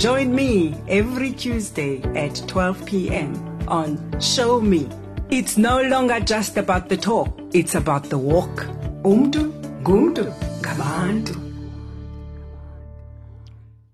Join me every Tuesday at 12 p.m. on Show Me. It's no longer just about the talk, it's about the walk. Umdu, gumdu, gabantu.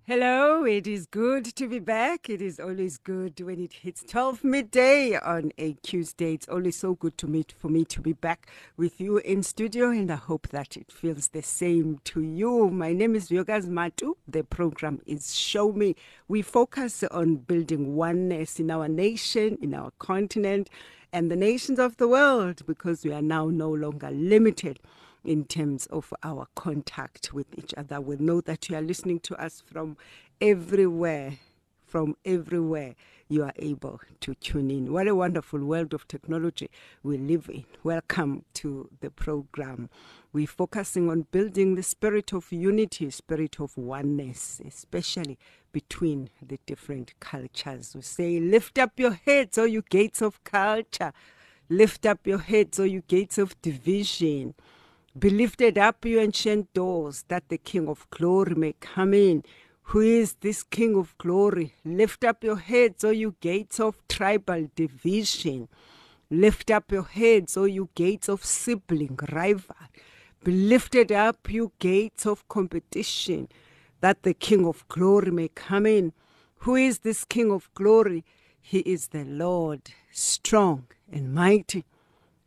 Hello, it is good to be back. It is always good when it hits 12 midday on a Tuesday. It's always so good to meet for me to be back with you in studio, and I hope that it feels the same to you. My name is Yogas Matu. The program is Show Me. We focus on building oneness in our nation, in our continent, and the nations of the world because we are now no longer limited in terms of our contact with each other. We know that you are listening to us from everywhere, from everywhere you are able to tune in. What a wonderful world of technology we live in. Welcome to the program. We're focusing on building the spirit of unity, spirit of oneness, especially between the different cultures. We say, lift up your heads, all you gates of culture. Lift up your heads, all you gates of division. Be lifted up, you ancient doors, that the King of glory may come in. Who is this King of glory? Lift up your heads, O you gates of tribal division. Lift up your heads, O you gates of sibling rival. Be lifted up, you gates of competition, that the King of glory may come in. Who is this King of glory? He is the Lord, strong and mighty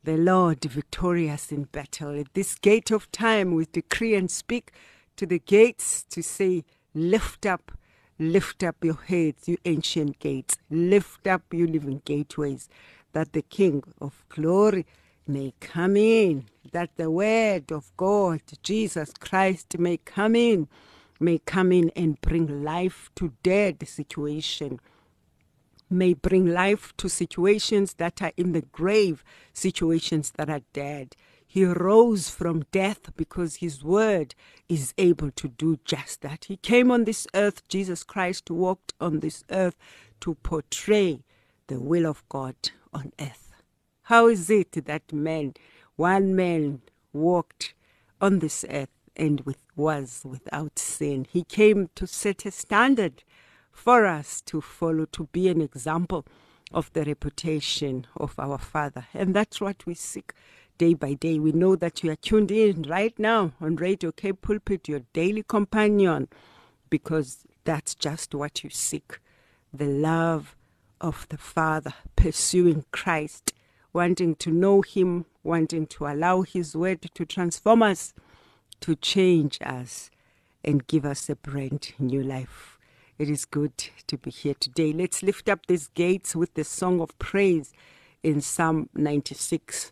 the Lord victorious in battle. At this gate of time, we decree and speak to the gates to say, Lift up, lift up your heads, you ancient gates. Lift up, you living gateways, that the King of glory may come in, that the word of God, Jesus Christ, may come in, may come in and bring life to dead situation may bring life to situations that are in the grave, situations that are dead. He rose from death because his word is able to do just that. He came on this earth, Jesus Christ walked on this earth to portray the will of God on earth. How is it that man, one man, walked on this earth and with, was without sin? He came to set a standard for us to follow, to be an example of the reputation of our Father. And that's what we seek day by day. We know that you are tuned in right now on Radio K Pulpit, your daily companion, because that's just what you seek the love of the Father, pursuing Christ, wanting to know Him, wanting to allow His word to transform us, to change us, and give us a brand new life. It is good to be here today. Let's lift up these gates with the song of praise in Psalm 96.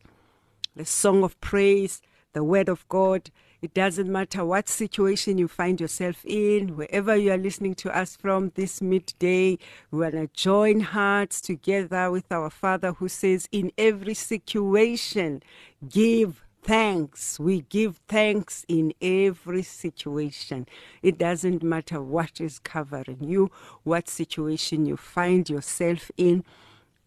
The song of praise, the word of God. It doesn't matter what situation you find yourself in, wherever you are listening to us from this midday, we want to join hearts together with our Father who says, In every situation, give thanks. We give thanks in every situation. It doesn't matter what is covering you, what situation you find yourself in.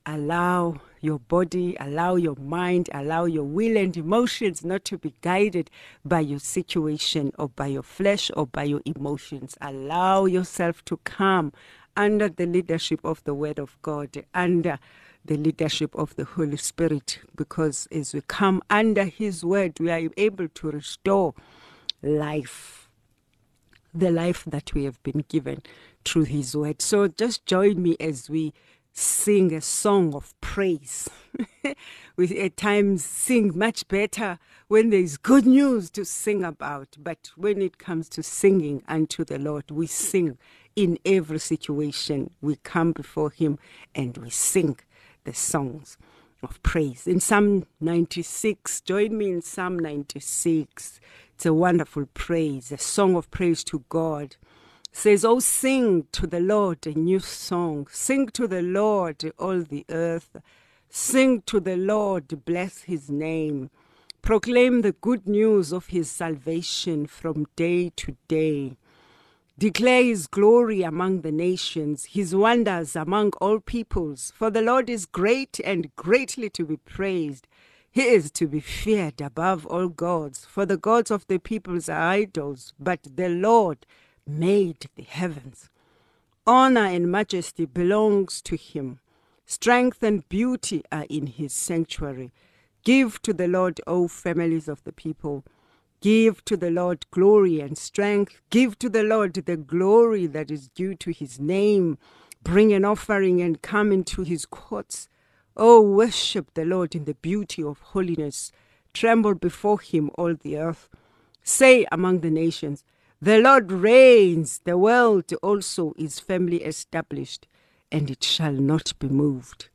Allow your body, allow your mind, allow your will and emotions not to be guided by your situation or by your flesh or by your emotions. Allow yourself to come under the leadership of the Word of God, under the leadership of the Holy Spirit because as we come under His word, we are able to restore life, the life that we have been given through His word. So just join me as we sing a song of praise. we at times sing much better when there is good news to sing about, but when it comes to singing unto the Lord, we sing in every situation. We come before Him and we sing the songs of praise. In Psalm 96, join me in Psalm 96. It's a wonderful praise, a song of praise to God. says, Oh, sing to the Lord a new song. Sing to the Lord, all the earth. Sing to the Lord, bless his name. Proclaim the good news of his salvation from day to day. Declare his glory among the nations, his wonders among all peoples. For the Lord is great and greatly to be praised. He is to be feared above all gods. For the gods of the peoples are idols, but the Lord made the heavens. Honor and majesty belongs to him. Strength and beauty are in his sanctuary. Give to the Lord, O families of the people. Give to the Lord glory and strength. Give to the Lord the glory that is due to his name. Bring an offering and come into his courts. Oh, worship the Lord in the beauty of holiness. Tremble before him, all the earth. Say among the nations, the Lord reigns, the world also is firmly established, and it shall not be moved.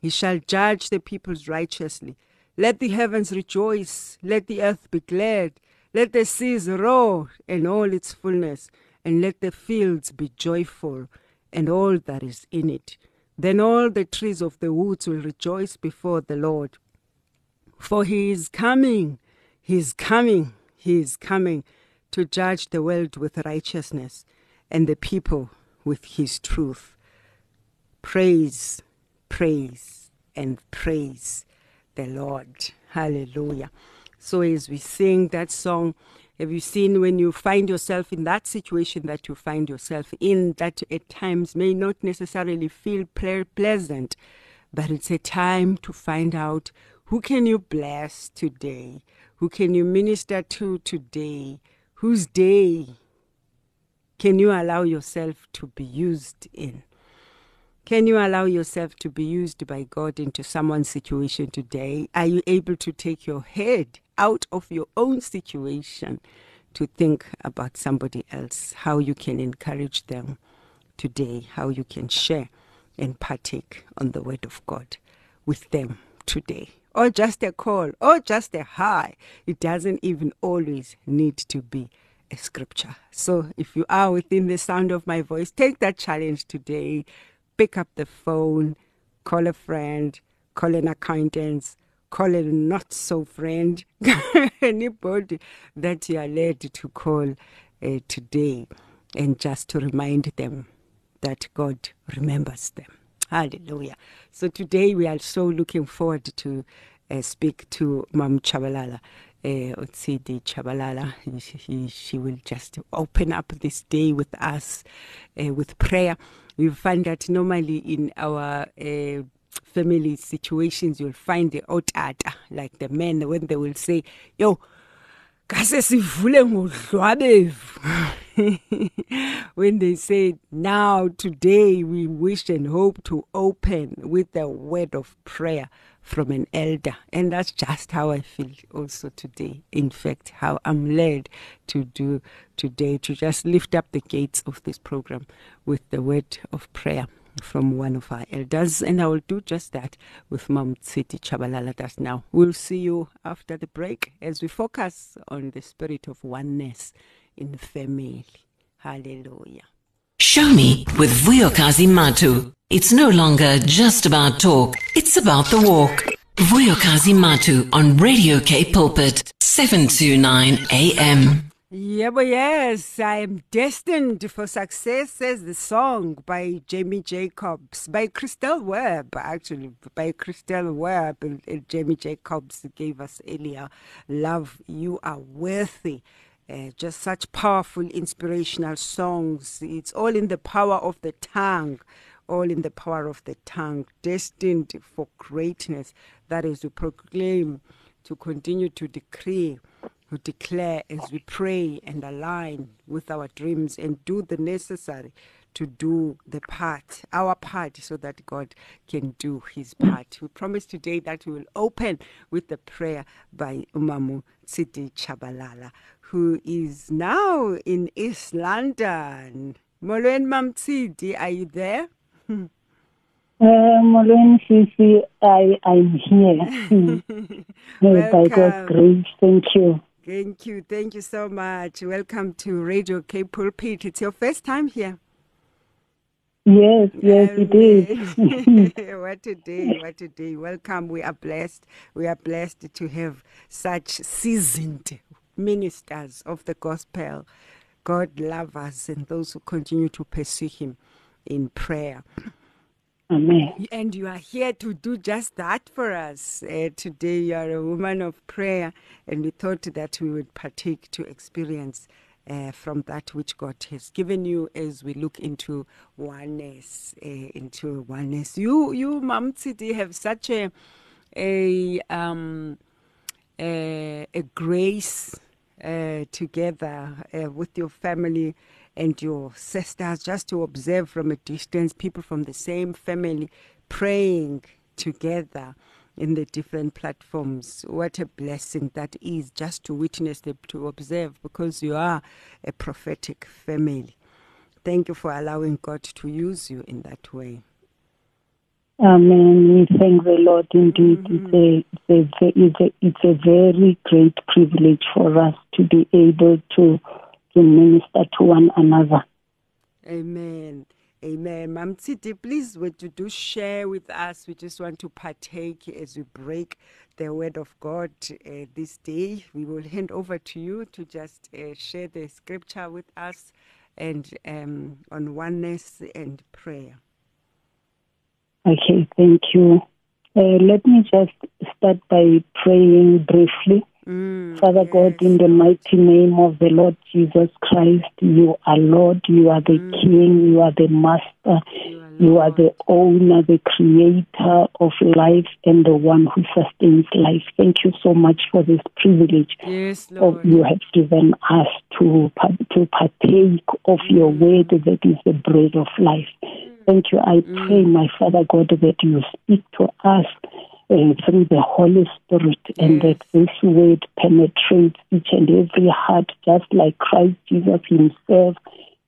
He shall judge the peoples righteously. Let the heavens rejoice, let the earth be glad, let the seas roar and all its fullness, and let the fields be joyful and all that is in it. Then all the trees of the woods will rejoice before the Lord. For he is coming, he is coming, he is coming to judge the world with righteousness and the people with his truth. Praise, praise, and praise the Lord. Hallelujah. So, as we sing that song, have you seen when you find yourself in that situation that you find yourself in, that at times may not necessarily feel ple- pleasant, but it's a time to find out who can you bless today? Who can you minister to today? whose day can you allow yourself to be used in? Can you allow yourself to be used by God into someone's situation today? Are you able to take your head out of your own situation to think about somebody else, how you can encourage them today, how you can share and partake on the word of God with them today? or just a call or just a hi. It doesn't even always need to be a scripture. So if you are within the sound of my voice, take that challenge today. Pick up the phone, call a friend, call an acquaintance, call a not so friend, anybody that you are led to call uh, today, and just to remind them that God remembers them. Hallelujah. So today we are so looking forward to uh, speak to Mam Chabalala. Uh, Otsidi Chabalala, she, she will just open up this day with us uh, with prayer. We find that normally in our uh, family situations, you'll find the out otata, like the men, when they will say, Yo, kase when they say now today we wish and hope to open with a word of prayer from an elder. And that's just how i feel also today. In fact how i'm led to do today to just lift up the gates of this program with the word of prayer from one of our elders, and I will do just that with Mom Tsidi Chabalala just now. We'll see you after the break as we focus on the spirit of oneness in the family. Hallelujah. Show me with Vuyokazi Matu. It's no longer just about talk, it's about the walk. Vuyokazi Matu on Radio K Pulpit, 729 AM. Yeah, but yes, I am destined for success, says the song by Jamie Jacobs, by Crystal Webb, actually, by Crystal Webb. And Jamie Jacobs gave us earlier, Love, You Are Worthy. Uh, just such powerful, inspirational songs. It's all in the power of the tongue, all in the power of the tongue, destined for greatness. That is to proclaim, to continue to decree who declare as we pray and align with our dreams and do the necessary to do the part, our part, so that God can do his part. We promise today that we will open with the prayer by Umamu Tsidi Chabalala, who is now in East London. Molweni Mam Tsidi, are you there? Uh, Molweni Sisi, I, I'm here. By God's grace, thank you. Thank you. Thank you so much. Welcome to Radio K Pulpit. It's your first time here. Yes, yes, it is. what a day, what a day. Welcome. We are blessed. We are blessed to have such seasoned ministers of the gospel, God lovers, and those who continue to pursue Him in prayer. Amen. And you are here to do just that for us. Uh, today, you are a woman of prayer, and we thought that we would partake to experience uh, from that which God has given you as we look into oneness, uh, into oneness. You, you, Mam Tsidi, have such a a um, a, a grace uh, together uh, with your family and your sisters, just to observe from a distance people from the same family praying together in the different platforms. What a blessing that is just to witness them, to observe, because you are a prophetic family. Thank you for allowing God to use you in that way. Amen. We thank the Lord indeed. Mm-hmm. It's, a, it's, a, it's a very great privilege for us to be able to to minister to one another. Amen. Amen. Mam Tsidi, please, would you do share with us? We just want to partake as we break the word of God uh, this day. We will hand over to you to just uh, share the scripture with us and um, on oneness and prayer. Okay, thank you. Uh, let me just start by praying briefly. Mm, Father God, in the mighty name of the Lord Jesus Christ, you are Lord, you are the King, you are the Master, you are the owner, the creator of life, and the one who sustains life. Thank you so much for this privilege Yes, of you have given us to, to partake of your word that is the bread of life. Thank you. I pray, my Father God, that you speak to us uh, through the Holy Spirit and that this word penetrates each and every heart, just like Christ Jesus himself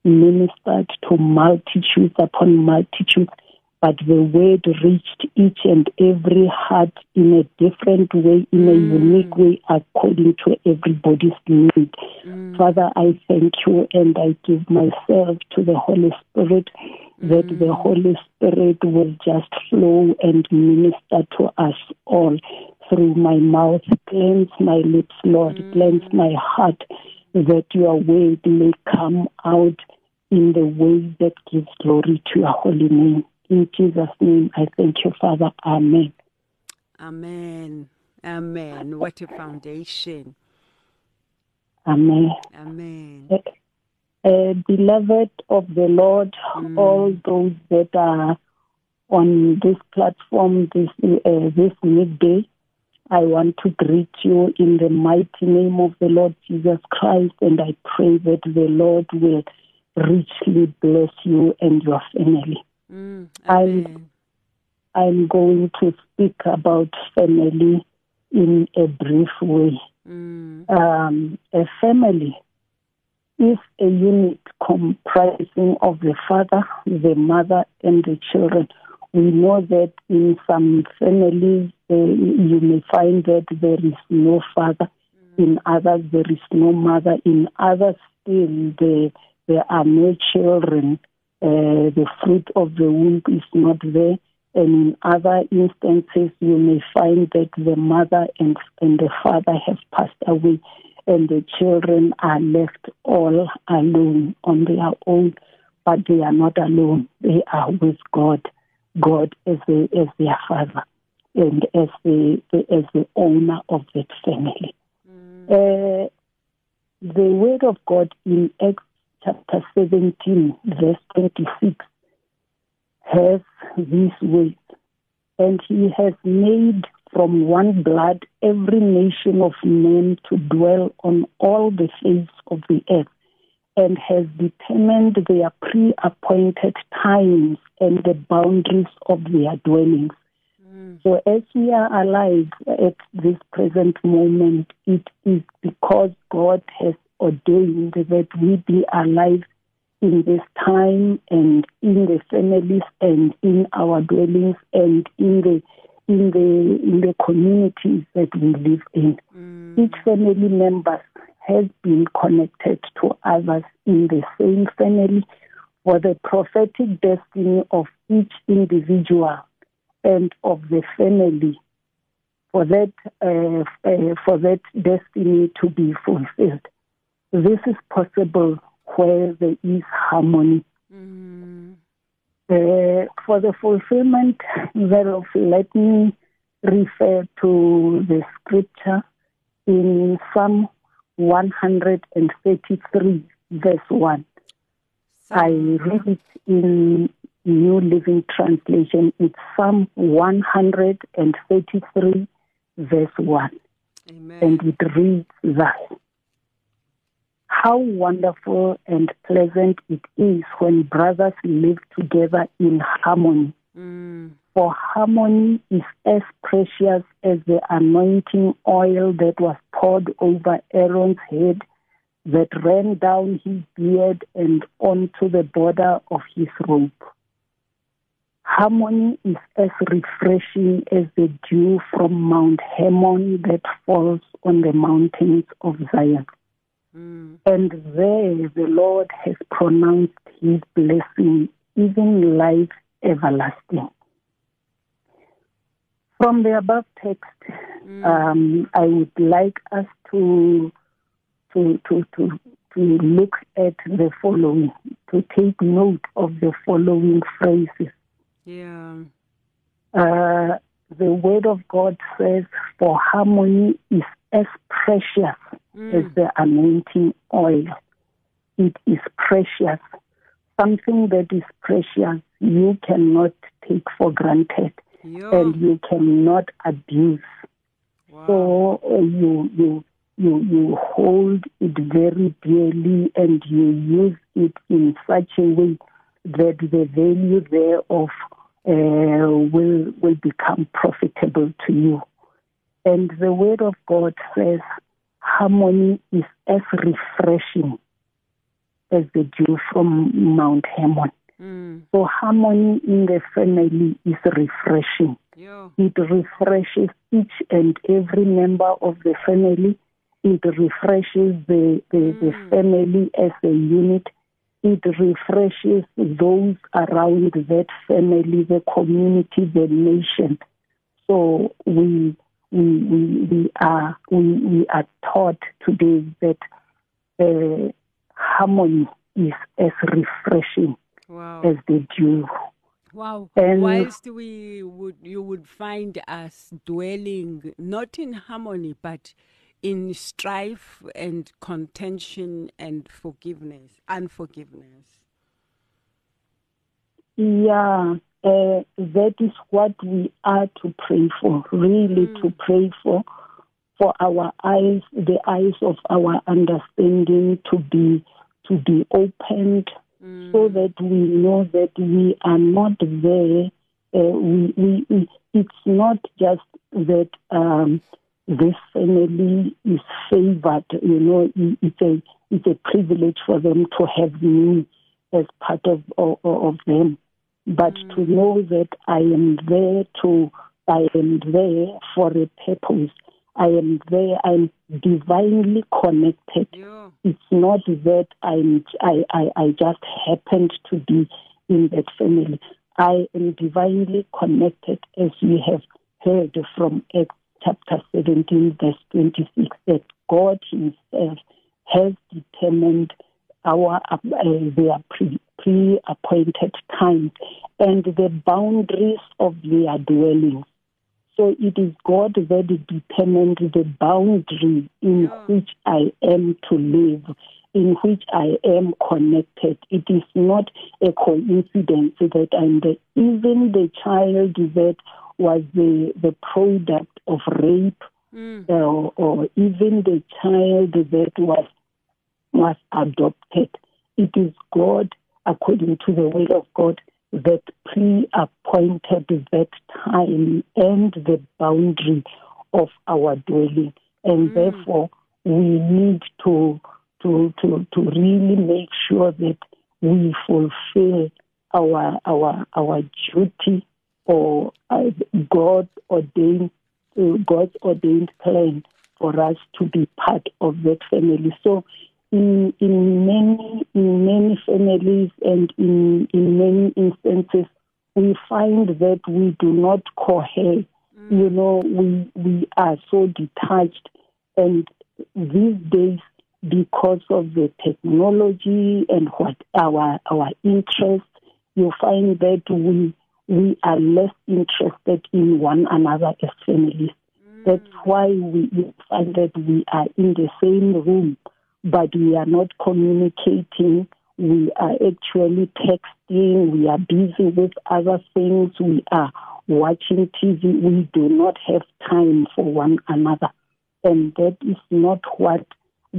ministered to multitudes upon multitudes. But the word reached each and every heart in a different way, in a mm. unique way, according to everybody's need. Mm. Father, I thank you and I give myself to the Holy Spirit that the mm. Holy Spirit will just flow and minister to us all through my mouth. Cleanse my lips, Lord. Cleanse my heart that your word may come out in the way that gives glory to your holy name. In Jesus' name, I thank you, Father. Amen. Amen. Amen. What a foundation. Amen. Amen. uh, beloved of the Lord, all those that are on this platform this uh, this midday. I want to greet you in the mighty name of the Lord Jesus Christ, and I pray that the Lord will richly bless you and your family. Mm, I'm- I'm going to speak about family in a brief way. Mm, um, a family is a unit comprising of the father, the mother, and the children. We know that in some families, uh, you may find that there is no father. In others, there is no mother. In others, still, there, there are no children. Uh, the fruit of the womb is not there. And in other instances, you may find that the mother and, and the father have passed away, and the children are left all alone on their own. But they are not alone; they are with God, God as the, as their father, and as the as the owner of that family. Uh, the word of God in Acts chapter 17, verse 26 has this words, and he has made from one blood every nation of men to dwell on all the face of the earth, and has determined their pre appointed times and the boundaries of their dwellings. Mm. So, as we are alive at this present moment, it is because God has ordained that we be alive in this time and in the families and in our dwellings and in the in the in the communities that we live in. Mm. Each family member has been connected to others in the same family for the prophetic destiny of each individual and of the family for that uh, uh, for that destiny to be fulfilled. This is possible where there is harmony. Mm. Uh, for the fulfillment thereof, let me refer to the scripture in Psalm 133, verse 1. I read it in New Living Translation. It's Psalm 133, verse 1. Amen. And it reads thus How wonderful and pleasant it is when brothers live together in harmony. Mm. For harmony is as precious as the anointing oil that was poured over Aaron's head, that ran down his beard and onto the border of his robe. Harmony is as refreshing as the dew from Mount Hermon that falls on the mountains of Zion. Mm. And there the Lord has pronounced his blessing, even life everlasting. From the above text, Mm. um, I would like us to to to to to look at the following, to take note of the following phrases. Yeah. Uh, the Word of God says, "For harmony is as precious as Mm. the anointing oil. It is precious. Something that is precious you cannot take for granted Yo. and you cannot abuse. wow. So uh, you you you you hold it very dearly and you use it in such a way that the value thereof uh, will will become profitable to you. And the word of God says harmony is as refreshing as the dew from Mount Hermon. Mm. So harmony in the family is refreshing. It refreshes each and every member of the family. It refreshes the, the, the Mm. family as a unit. It refreshes those around that family, the community, the nation. So we we we, we are we, we are taught today that uh, harmony is as refreshing Wow. as the dew. Wow. And- Whilst we would you would find us dwelling not in harmony but in strife and contention and forgiveness, unforgiveness. Yeah, uh, that is what we are to pray for, really to pray for, for our eyes, the eyes of our understanding to be to be opened, so that we know that we are not there. Uh, we, we, we, it's not just that um, this family is favored. You know, it's a it's a privilege for them to have me as part of of, of them, but to know that I am there to I am there for a purpose. I am there. I'm divinely connected. Yo. It's not that I'm I, I, I just happened to be in that family. I am divinely connected as we have heard from Acts chapter 17 verse 26 that God himself has determined our uh, their pre-appointed time and the boundaries of their dwelling. So it is God that determined the boundary in Yeah. which I am to live, in which I am connected. It is not a coincidence that I'm the, even the child that was the, the product of rape, Mm. uh, or even the child that was was adopted. It is God, according to the will of God, that pre-appointed that time and the boundary of our dwelling, and Mm. therefore we need to to to to really make sure that we fulfill our our our duty or uh, God ordained uh, God's ordained plan for us to be part of that family. So in in many in many families and in in many instances we find that we do not cohere. Mm. You know, we we are so detached and these days because of the technology and what our our interests, you find that we we are less interested in one another as families. Mm. That's why we find that we are in the same room, but we are not communicating. We are actually texting. We are busy with other things. We are watching TV. We do not have time for one another. And that is not what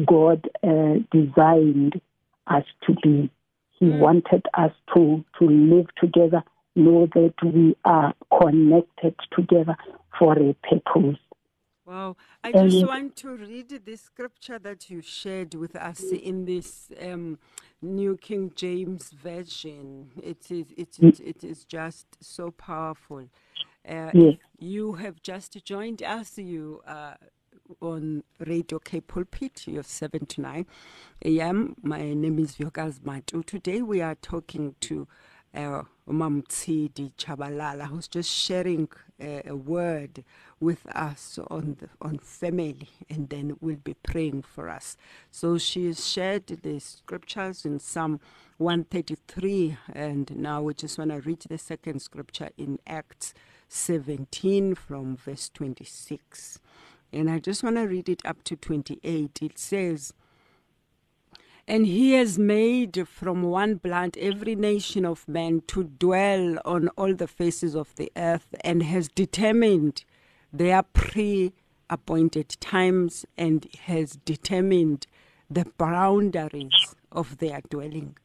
God uh, designed us to be. He mm. wanted us to, to live together, know that we are connected together for a purpose. Wow. I just want to read the scripture that you shared with us in this um, New King James Version. It is, it, it, it is just so powerful. Uh, yes. You have just joined us. You uh, on Radio K Pulpit, your 7 to 9 a.m. My name is Vuyokazi Matu. Today we are talking to uh, Mamtsidi Chabalala, who's just sharing uh, a word with us on the, on family, and then we'll be praying for us. So she shared the scriptures in Psalm 133, and now we just want to read the second scripture in Acts 17 from verse 26. And I just want to read it up to 28. It says, and he has made from one blood every nation of men to dwell on all the faces of the earth, and has determined their pre appointed times and has determined the boundaries of their dwelling.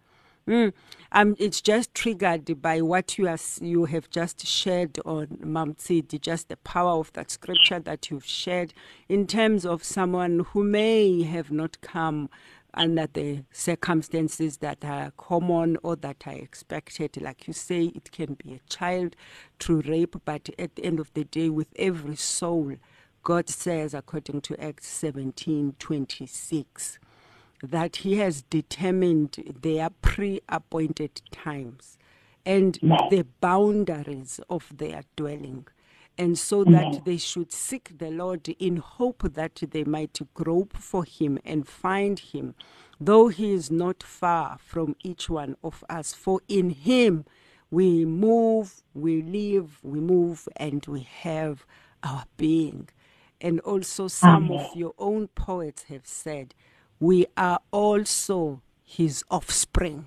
Mm. Um, it's just triggered by what you, are, you have just shared on Mam Tsidi, just the power of that scripture that you've shared in terms of someone who may have not come under the circumstances that are common or that are expected. Like you say, it can be a child through rape, but at the end of the day, with every soul, God says, according to Acts 17 26 that he has determined their pre appointed times and the boundaries of their dwelling. And so mm-hmm. that they should seek the Lord in hope that they might grope for him and find him, though he is not far from each one of us. For in him we move, we live, we move, and we have our being. And also, some Amen. of your own poets have said, we are also his offspring.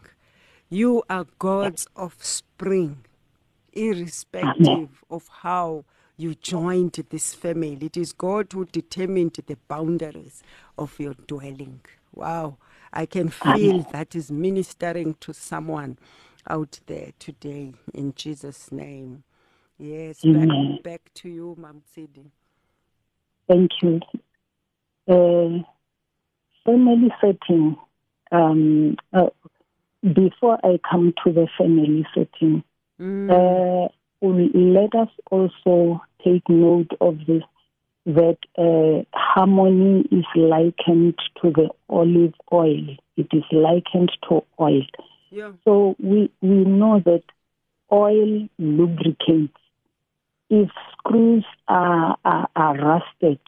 You are God's offspring, irrespective of how you joined this family. It is God who determined the boundaries of your dwelling. Wow. I can feel that is ministering to someone out there today in Jesus' name. Yes, back, back to you, Mam Tsidi. Thank you. Uh, family setting, um, uh, before I come to the family setting, mm. uh, let us also take note of this that uh, harmony is likened to the olive oil. It is likened to oil. Yeah. So we, we know that oil lubricates. If screws are, are, are rusted,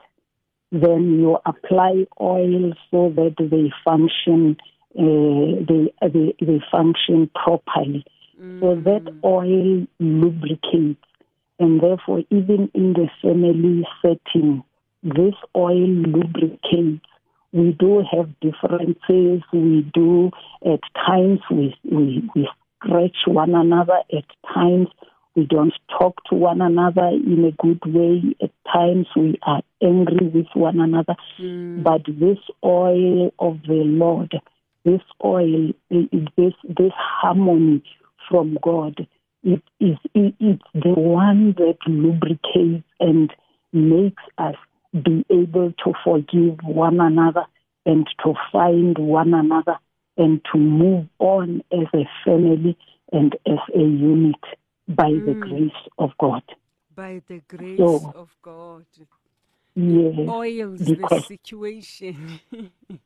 then you apply oil so that they function uh, they, they they function properly. Mm. So that oil lubricates, and therefore, even in the family setting, this oil lubricates. We do have differences. We do at times we we, we scratch one another. At times we don't talk to one another in a good way. At times we are angry with one another. Mm. But this oil of the Lord, this oil, this this harmony from God, it is it, it's the one that lubricates and makes us be able to forgive one another and to find one another and to move on as a family and as a unit by the mm. grace of God. By the grace So- of God. Yes, Oils the situation.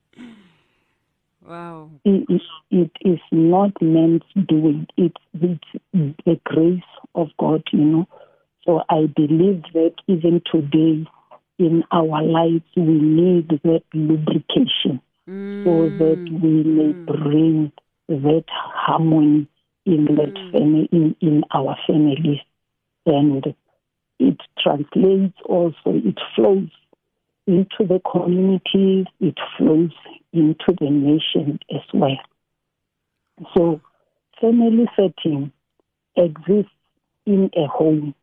wow. it, it, it is not man's doing. It's, it's the grace of God, you know. So I believe that even today in our lives, we need that lubrication so that mm. we may mm. bring that harmony in that mm. family, in, in our families. And it translates also, it flows into the communities, it flows into the nation as well. So, family setting exists in a home,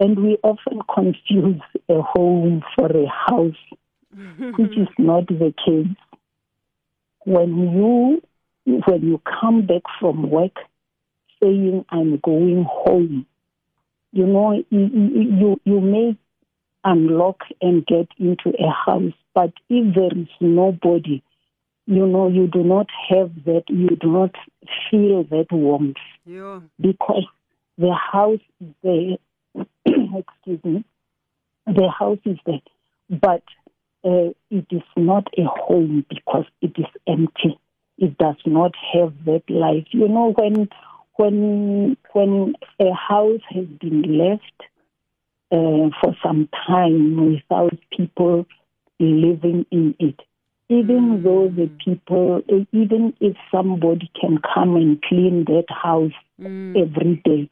and we often confuse a home for a house, which is not the case. When you when you come back from work saying I'm going home, you know you you, you may unlock and get into a house, but if there is nobody, you know you do not have that, you do not feel that warmth Yeah. because the house is there. excuse me. The house is there, but uh, it is not a home because it is empty. It does not have that life. You know, when when when a house has been left uh, for some time without people living in it, even though the people, even if somebody can come and clean that house every day,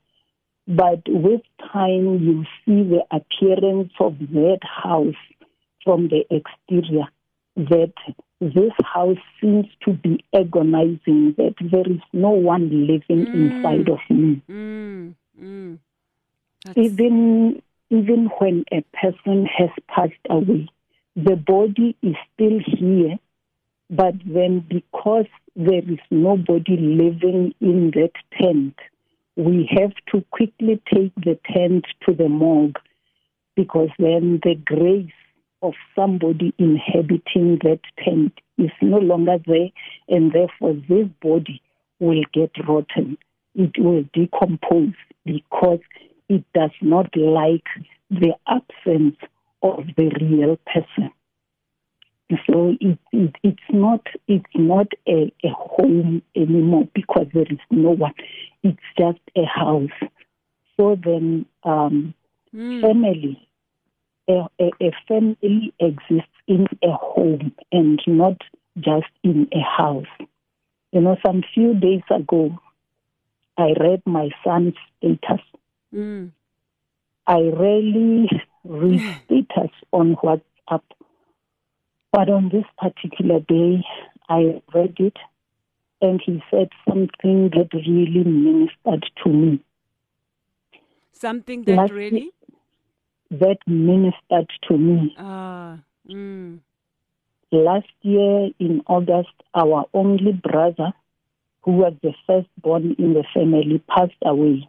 but with time you see the appearance of that house from the exterior that this house seems to be agonizing that there is no one living inside of me. Mm. Mm. Even even when a person has passed away the body is still here but then because there is nobody living in that tent we have to quickly take the tent to the morgue because then the grace of somebody inhabiting that tent is no longer there and therefore this body will get rotten. It will decompose because it does not like the absence of the real person. So it, it, it's not it's not a, a home anymore because there is no one. It's just a house. So then um, family a, a, a family exists in a home and not just in a house. You know some few days ago i read my son's status mm. I rarely read status on WhatsApp, but on this particular day, I read it, and he said something that really ministered to me. Something that Last really. That ministered to me. Ah. Mm. Last year in August, our only brother, who was the firstborn in the family, passed away.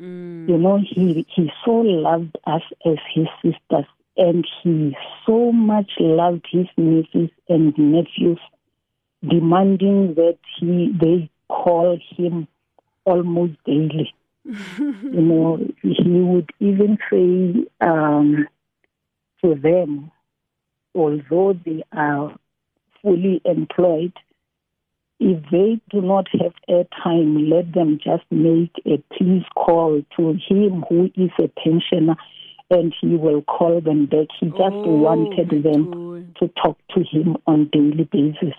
Mm. You know, he he so loved us as his sisters, and he so much loved his nieces and nephews, demanding that he they call him almost daily. you know, he would even say um, to them, although they are fully employed, if they do not have airtime, let them just make a please call to him who is a pensioner and he will call them back. He just Oh, wanted them to talk to him on daily basis.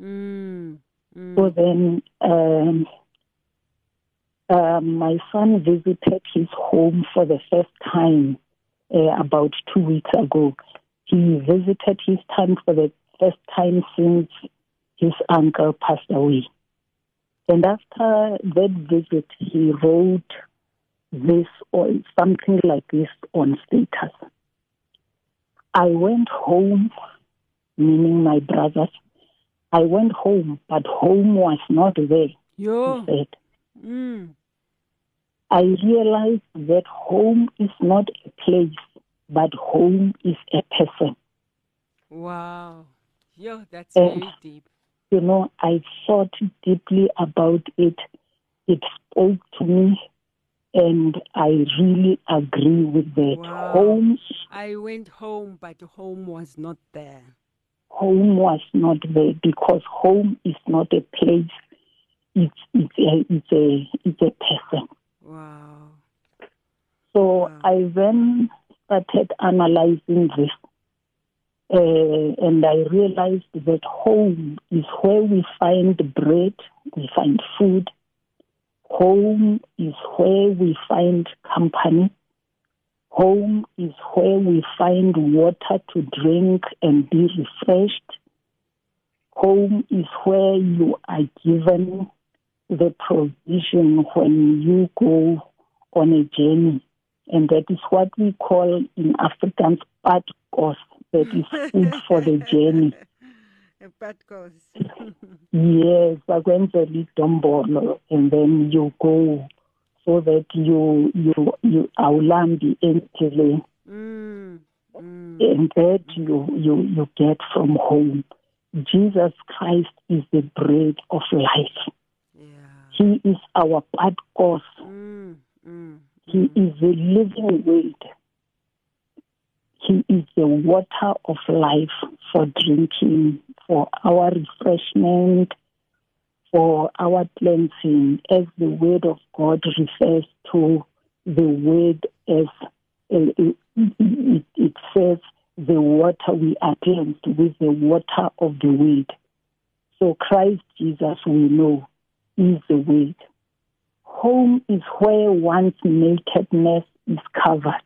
Mm. Mm. So then um, um, my son visited his home for the first time uh, about two weeks ago. He visited his town for the first time since his uncle passed away. And after that visit, he wrote this or something like this on status. I went home, meaning my brothers. I went home, but home was not there, he said. Mm. I realized that home is not a place, but home is a person. Wow. Yo, that's Eh. very deep. You know, I thought deeply about it. It spoke to me And I really agree with that. Wow. Home, I went home, but home was not there. home was not there because home is not a place. It's it's a it's a it's a person. Wow. So Wow. I then started analyzing this, uh, and I realized that home is where we find bread, we find food. Home is where we find company. Home is where we find water to drink and be refreshed. Home is where you are given the provision when you go on a journey. And that is what we call in Afrikaans padkos. That is food for the journey. A bad cause. Yes, bakwenzela idombolo and then you go so that you you you awulambi endleleni mm. Mm. and that you you you get from home. Jesus Christ is the bread of life. Yeah. He is our padkos. Mm. Mm. He is the living word. He is the water of life for drinking, for our refreshment, for our cleansing, as the word of God refers to the word as uh, it, it, says the water we are cleansed with the water of the word. So Christ Jesus, we know, is the word. Home is where one's nakedness is covered.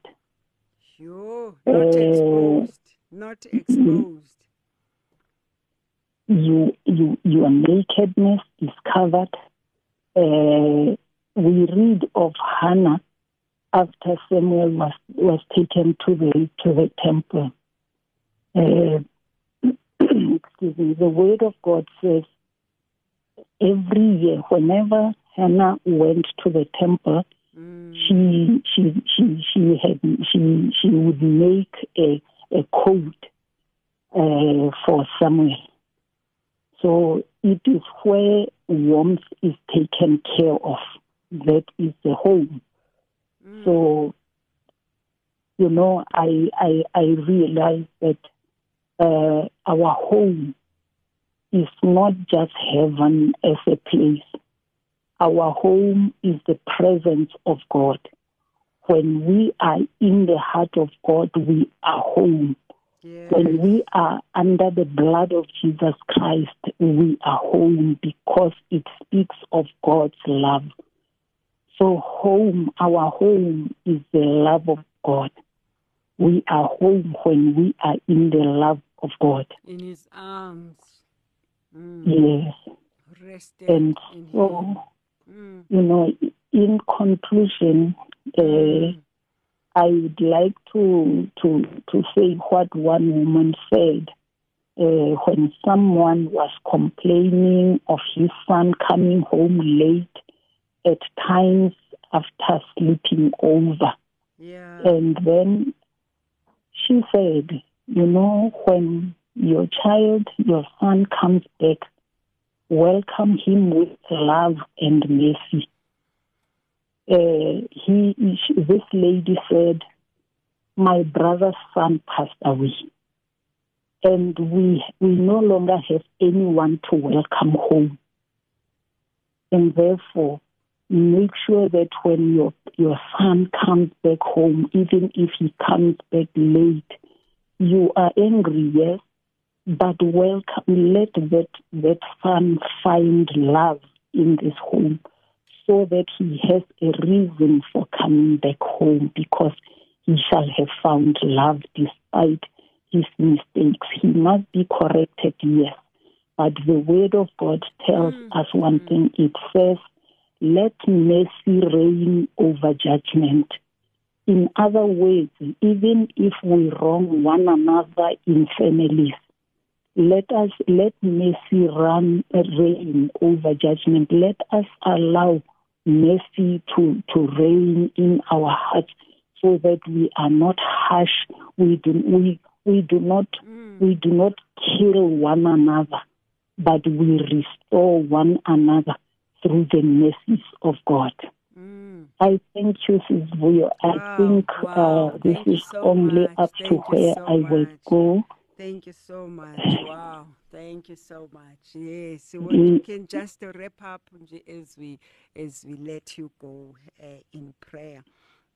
Not Uh, exposed. Not exposed. you you your nakedness is covered. Uh, we read of Hannah after Samuel was was taken to the to the temple. Uh, excuse me. The word of God says every year, whenever Hannah went to the temple, Mm. she she she she had she she would make a a coat uh, for Samuel. So it is where warmth is taken care of. That is the home. Mm. So you know, I I I realize that uh, our home is not just heaven as a place. Our home is the presence of God. When we are in the heart of God, we are home. Yes. When we are under the blood of Jesus Christ, we are home because it speaks of God's love. So, home, our home is the love of God. We are home when we are in the love of God. in his arms. Mm. Yes. Rested And so, Mm. you know, in conclusion, uh. I would like to to to say what one woman said uh, when someone was complaining of his son coming home late at times after sleeping over, Yeah. and then she said, "You know, when your child, your son comes back, welcome him with love and mercy." uh, he, this lady said, "My brother's son passed away, and we we no longer have anyone to welcome home, and therefore." Make sure that when your your son comes back home, even if he comes back late, you are angry, yes, but welcome. Let that that son find love in this home so that he has a reason for coming back home because he shall have found love despite his mistakes. He must be corrected, yes. But the word of God tells Mm, us one thing. It says, let mercy reign over judgment. In other words, even if we wrong one another in families, let us let mercy run reign over judgment. Let us allow mercy to, to reign in our hearts so that we are not harsh. We do we we do not Mm. we do not kill one another, but we restore one another through the mercies of God. Mm. I thank you, Sis Vuyo. I Wow, think wow. uh, this Thank is so only much. up Thank to where so I will go. Thank you so much. Wow. Thank you so much. Yes. Well, Mm. you can just wrap up as we as we let you go uh, in prayer.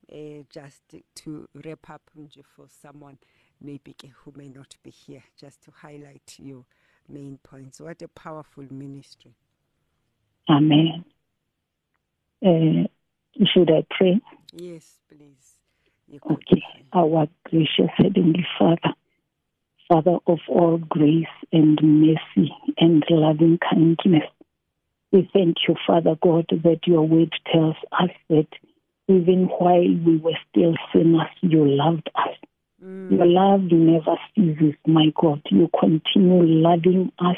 Uh, just to wrap up for someone maybe who may not be here, just to highlight your main points. What a powerful ministry. Amen. Uh, should I pray? Yes, please. You Okay. pray. Our gracious Heavenly Father, Father of all grace and mercy and loving kindness, we thank you, Father God, that your word tells us that even while we were still sinners, you loved us. Mm. Your love never ceases, my God. You continue loving us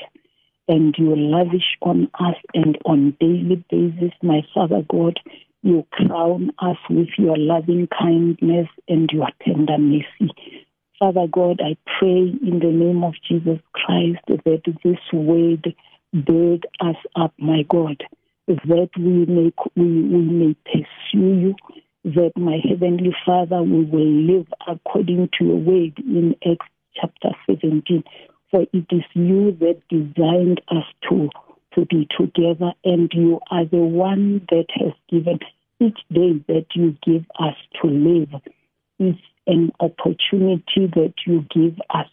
and you lavish on us and on daily basis, my Father God. You crown us with your loving kindness and your tender mercy. Father God, I pray in the name of Jesus Christ that this word build us up, my God, that we may we, we may pursue you, that my heavenly Father we will live according to your word in Acts chapter 17. For it is you that designed us to to be together, and you are the one that has given each day that you give us to live is an opportunity that you give us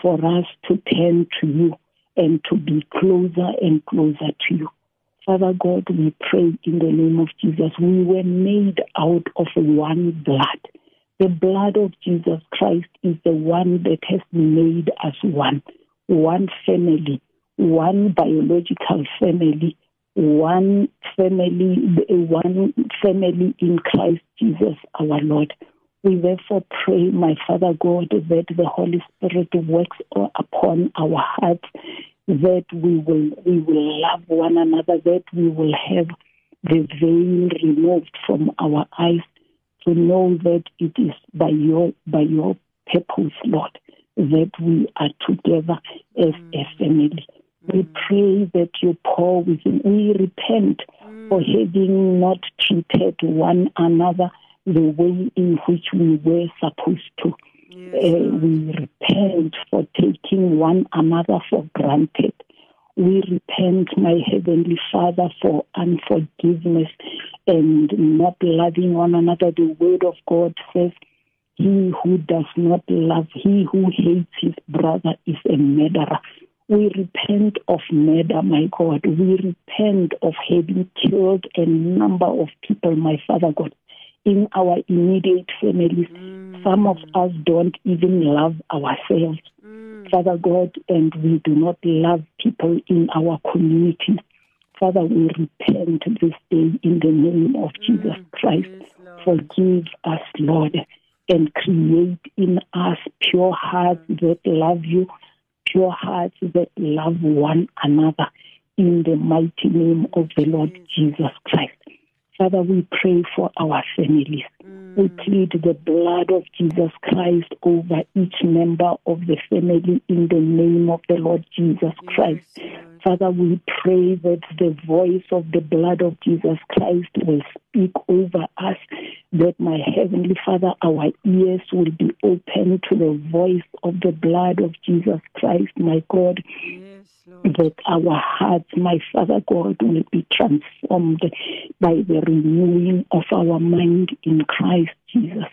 for us to turn to you and to be closer and closer to you. Father God, we pray in the name of Jesus. We were made out of one blood. The blood of Jesus Christ is the one that has made us one, one family, one biological family, one family, one family in Christ Jesus our Lord. We therefore pray, my Father God, that the Holy Spirit works upon our hearts, that we will we will love one another, that we will have the veil removed from our eyes to know that it is by your by your purpose, Lord, that we are together as a mm. family. We mm. pray that you pour within. We repent for mm. having not treated one another the way in which we were supposed to. Yes, Uh, we repent for taking one another for granted. We repent, my Heavenly Father, for unforgiveness and not loving one another. The Word of God says, He who does not love, he who hates his brother is a murderer. We repent of murder, my God. We repent of having killed a number of people, my Father God, in our immediate families. Mm. Some of us don't even love ourselves, mm. Father God, and we do not love people in our community. Father, we repent this day in the name of mm. Jesus Christ. Yes, Forgive us, Lord, and create in us pure hearts that love you, pure hearts that love one another in the mighty name of the Lord Jesus Christ. Father, we pray for our families. We mm. plead the blood of Jesus Christ over each member of the family in the name of the Lord Jesus Christ. Yes, Lord. Father, we pray that the voice of the blood of Jesus Christ will speak over us, that my Heavenly Father, our ears will be open to the voice of the blood of Jesus Christ, my God, Yes, Lord. that our hearts, my Father God, will be transformed by the renewing of our mind in Christ Jesus.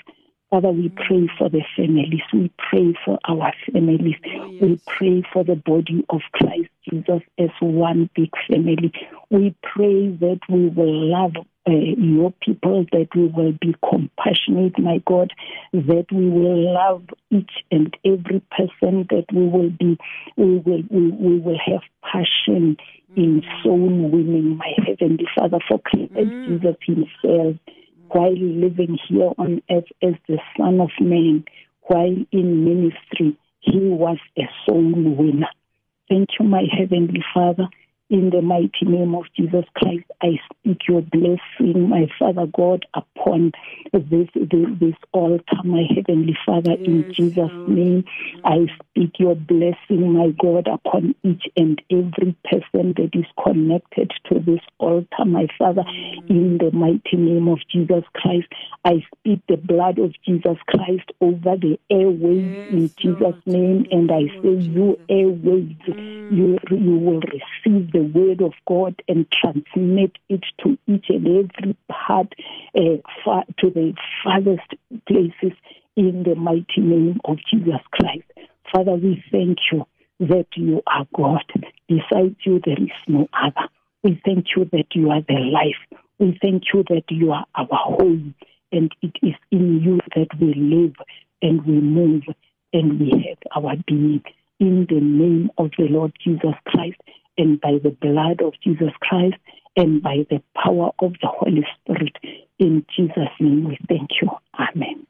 Father, we mm. pray for the families. We pray for our families. Oh, We pray for the body of Christ Jesus as one big family. We pray that we will love uh, your people, that we will be compassionate, my God, that we will love each and every person, that we will be, we will, we, we will have passion in soul winning, my heavenly Father, for Christ Jesus Himself, while living here on earth as the Son of Man, while in ministry, He was a soul winner. Thank you, my Heavenly Father. In the mighty name of Jesus Christ, I speak your blessing, my Father God, upon this this, this altar, my Heavenly Father, yes, in Jesus' name. I speak your blessing, my God, upon each and every person that is connected to this altar, my Father, in the mighty name of Jesus Christ. I speak the blood of Jesus Christ over the airways yes, in Jesus' name, and I say, you airways, you, you will receive the word of God and transmit it to each and every part, uh, far, to the farthest places in the mighty name of Jesus Christ. Father, we thank you that you are God. Besides you, there is no other. We thank you that you are the life. We thank you that you are our home, and it is in you that we live and we move and we have our being. In the name of the Lord Jesus Christ, and by the blood of Jesus Christ, and by the power of the Holy Spirit. In Jesus' name, we thank you. Amen.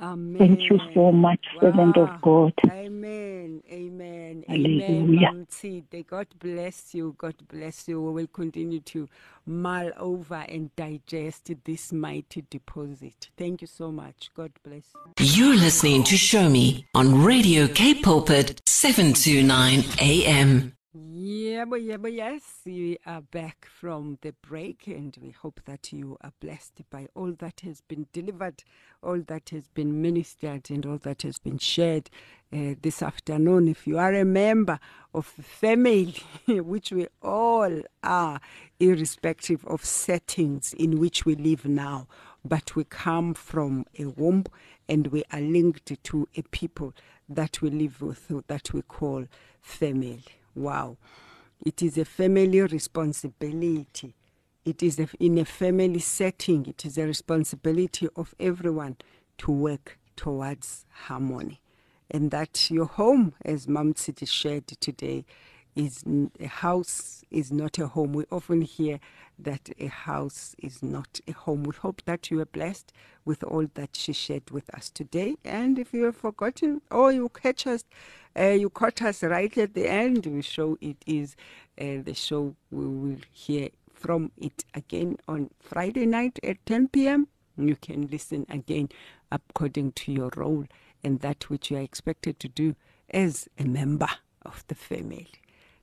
Amen. Thank you so much, wow. servant of God. Amen. Amen. Hallelujah. Amen. God bless you. God bless you. We will continue to mull over and digest this mighty deposit. Thank you so much. God bless you. You're listening to Show Me on Radio K Pulpit 729 AM. Yeah, but yeah, but yes, we are back from the break, and we hope that you are blessed by all that has been delivered, all that has been ministered, and all that has been shared uh, this afternoon. If you are a member of the family, which we all are, irrespective of settings in which we live now, but we come from a womb and we are linked to a people that we live with, that we call family. Wow. It is a family responsibility. It is a, in a family setting, it is a responsibility of everyone to work towards harmony. And that your home, as Mom City shared today, is a house is not a home. We often hear that a house is not a home. We hope that you are blessed with all that she shared with us today. And if you have forgotten or you catch us, uh, you caught us right at the end. We show it is uh, the show we will hear from it again on Friday night at 10 p.m. You can listen again according to your role and that which you are expected to do as a member of the family.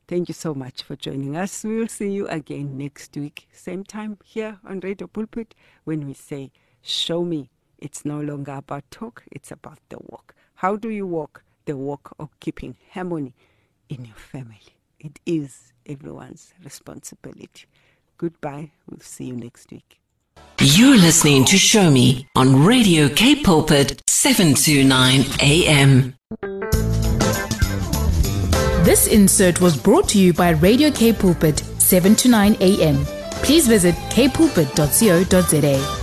Thank you so much for joining us. We will see you again next week, same time here on Radio Pulpit when we say, Show me. It's no longer about talk, it's about the walk. How do you walk? The walk of keeping harmony in your family. It is everyone's responsibility. Goodbye. We'll see you next week. You're listening to Show Me on Radio K Pulpit 729 AM. This insert was brought to you by Radio K Pulpit, 729 a.m. Please visit kpulpit.co.za.